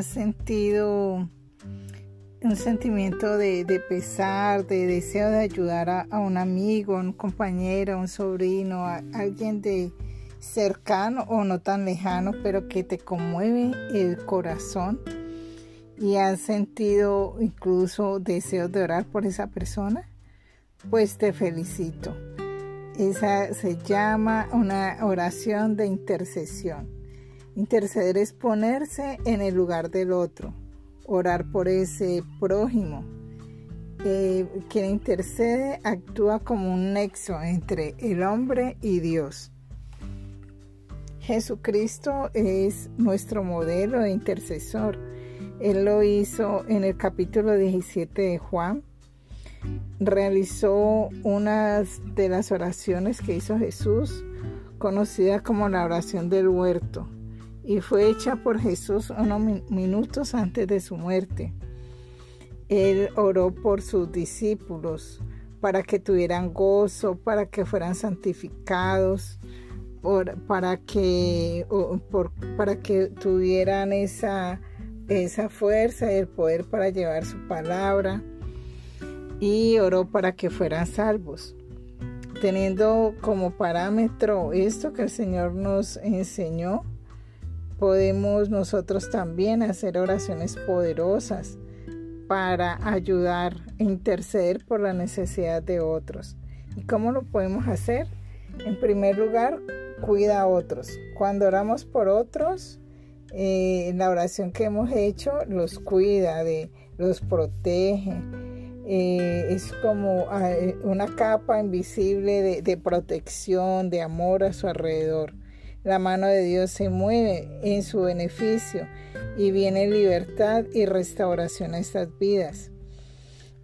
has sentido un sentimiento de, pesar, de deseo de ayudar a, un amigo, a un compañero, un sobrino, a alguien de cercano o no tan lejano, pero que te conmueve el corazón y has sentido incluso deseos de orar por esa persona, pues te felicito. Esa se llama una oración de intercesión. Interceder es ponerse en el lugar del otro, orar por ese prójimo. Eh, quien intercede actúa como un nexo entre el hombre y Dios. Jesucristo es nuestro modelo de intercesor. Él lo hizo en el capítulo 17 de Juan. Realizó una de las oraciones que hizo Jesús, conocida como la oración del huerto y fue hecha por Jesús unos minutos antes de su muerte. Él oró por sus discípulos para que tuvieran gozo, para que fueran santificados, para, que, para que tuvieran esa, esa fuerza y el poder para llevar su palabra. Y oró para que fueran salvos. Teniendo como parámetro esto que el Señor nos enseñó, podemos nosotros también hacer oraciones poderosas para ayudar e interceder por la necesidad de otros. ¿Y cómo lo podemos hacer? En primer lugar, cuida a otros. Cuando oramos por otros, eh, la oración que hemos hecho los cuida, de, los protege. Eh, es como ah, una capa invisible de protección, de amor a su alrededor. La mano de Dios se mueve en su beneficio y viene libertad y restauración a estas vidas.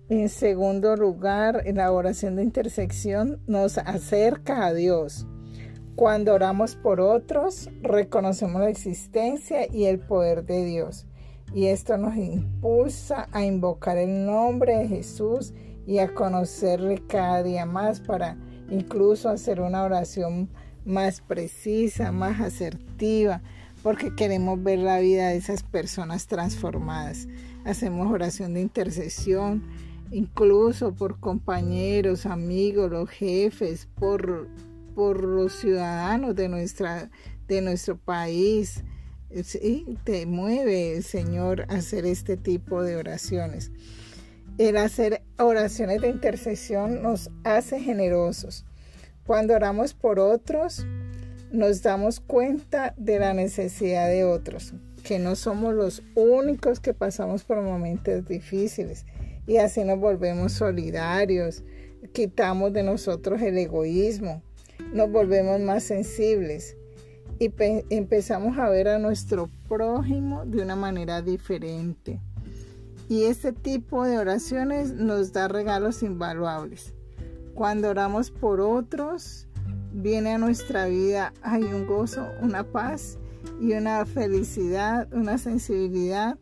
En segundo lugar, la oración de intersección nos acerca a Dios. Cuando oramos por otros, reconocemos la existencia y el poder de Dios. Y esto nos impulsa a invocar el nombre de Jesús y a conocerle cada día más para incluso hacer una oración más precisa, más asertiva, porque queremos ver la vida de esas personas transformadas. Hacemos oración de intercesión, incluso por compañeros, amigos, los jefes, por, por los ciudadanos de, nuestra, de nuestro país. Sí, te mueve el Señor hacer este tipo de oraciones. El hacer oraciones de intercesión nos hace generosos cuando oramos por otros, nos damos cuenta de la necesidad de otros, que no somos los únicos que pasamos por momentos difíciles y así nos volvemos solidarios, quitamos de nosotros el egoísmo, nos volvemos más sensibles y empezamos a ver a nuestro prójimo de una manera diferente. Y este tipo de oraciones nos da regalos invaluables. Cuando oramos por otros, viene a nuestra vida, hay un gozo, una paz y una felicidad, una sensibilidad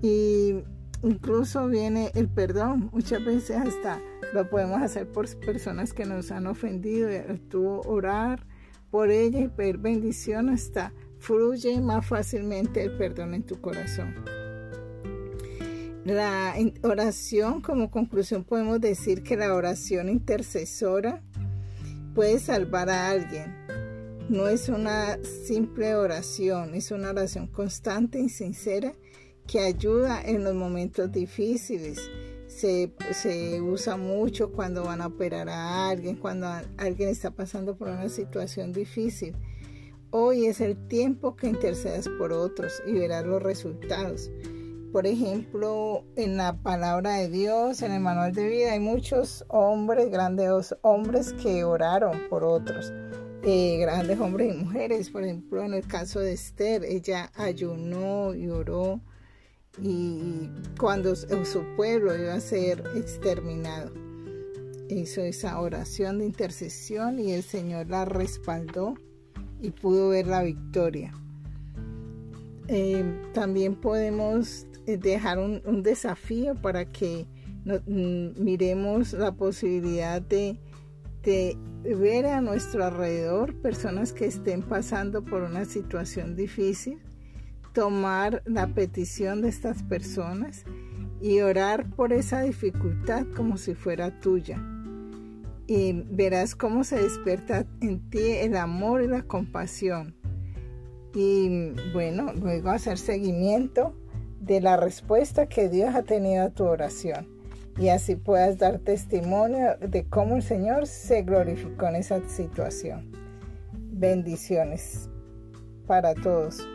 y incluso viene el perdón. Muchas veces hasta lo podemos hacer por personas que nos han ofendido y tú orar por ellas y pedir bendición hasta fluye más fácilmente el perdón en tu corazón. La oración, como conclusión, podemos decir que la oración intercesora puede salvar a alguien. No es una simple oración, es una oración constante y sincera que ayuda en los momentos difíciles. Se, se, usa mucho cuando van a operar a alguien, cuando alguien está pasando por una situación difícil. Hoy es el tiempo que intercedas por otros y verás los resultados por ejemplo, en la palabra de Dios, en el manual de vida, hay muchos hombres, grandes hombres que oraron por otros, eh, grandes hombres y mujeres. Por ejemplo, en el caso de Esther, ella ayunó y oró y cuando su pueblo iba a ser exterminado, hizo esa oración de intercesión y el Señor la respaldó y pudo ver la victoria. Eh, también podemos eh, dejar un, desafío para que mm, miremos la posibilidad de, de ver a nuestro alrededor personas que estén pasando por una situación difícil, tomar la petición de estas personas y orar por esa dificultad como si fuera tuya. Y verás cómo se despierta en ti el amor y la compasión. Y bueno, luego hacer seguimiento de la respuesta que Dios ha tenido a tu oración. Y así puedas dar testimonio de cómo el Señor se glorificó en esa situación. Bendiciones para todos.